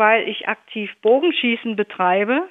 weil ich aktiv Bogenschießen betreibe,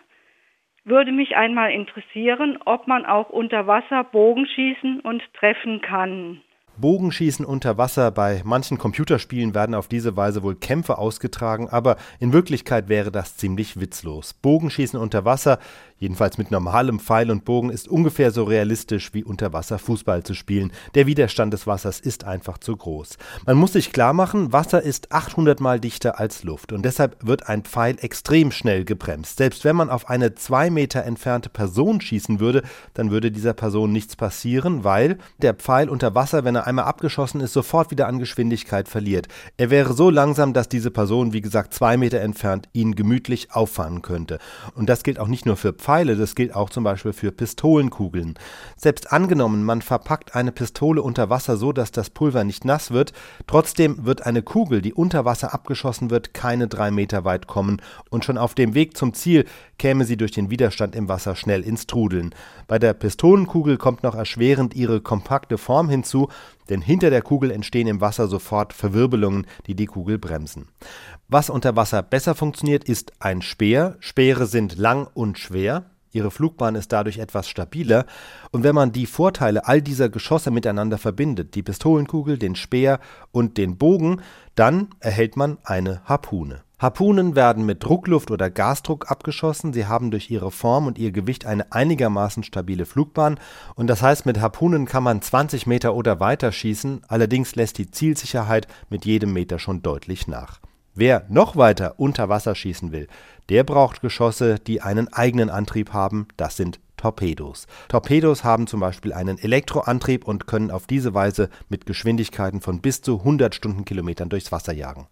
würde mich einmal interessieren, ob man auch unter Wasser Bogenschießen und treffen kann. Bogenschießen unter Wasser. Bei manchen Computerspielen werden auf diese Weise wohl Kämpfe ausgetragen, aber in Wirklichkeit wäre das ziemlich witzlos. Bogenschießen unter Wasser, jedenfalls mit normalem Pfeil und Bogen, ist ungefähr so realistisch wie unter Wasser Fußball zu spielen. Der Widerstand des Wassers ist einfach zu groß. Man muss sich klar machen, Wasser ist 800 mal dichter als Luft und deshalb wird ein Pfeil extrem schnell gebremst. Selbst wenn man auf eine zwei Meter entfernte Person schießen würde, dann würde dieser Person nichts passieren, weil der Pfeil unter Wasser, wenn er einmal abgeschossen ist, sofort wieder an Geschwindigkeit verliert. Er wäre so langsam, dass diese Person, wie gesagt, zwei Meter entfernt ihn gemütlich auffahren könnte. Und das gilt auch nicht nur für Pfeile, das gilt auch zum Beispiel für Pistolenkugeln. Selbst angenommen, man verpackt eine Pistole unter Wasser so, dass das Pulver nicht nass wird, trotzdem wird eine Kugel, die unter Wasser abgeschossen wird, keine drei Meter weit kommen und schon auf dem Weg zum Ziel käme sie durch den Widerstand im Wasser schnell ins Trudeln. Bei der Pistolenkugel kommt noch erschwerend ihre kompakte Form hinzu, denn hinter der Kugel entstehen im Wasser sofort Verwirbelungen, die die Kugel bremsen. Was unter Wasser besser funktioniert, ist ein Speer. Speere sind lang und schwer. Ihre Flugbahn ist dadurch etwas stabiler. Und wenn man die Vorteile all dieser Geschosse miteinander verbindet, die Pistolenkugel, den Speer und den Bogen, dann erhält man eine Harpune. Harpunen werden mit Druckluft oder Gasdruck abgeschossen. Sie haben durch ihre Form und ihr Gewicht eine einigermaßen stabile Flugbahn. Und das heißt, mit Harpunen kann man 20 Meter oder weiter schießen. Allerdings lässt die Zielsicherheit mit jedem Meter schon deutlich nach. Wer noch weiter unter Wasser schießen will, der braucht Geschosse, die einen eigenen Antrieb haben. Das sind Torpedos. Torpedos haben zum Beispiel einen Elektroantrieb und können auf diese Weise mit Geschwindigkeiten von bis zu 100 Stundenkilometern durchs Wasser jagen.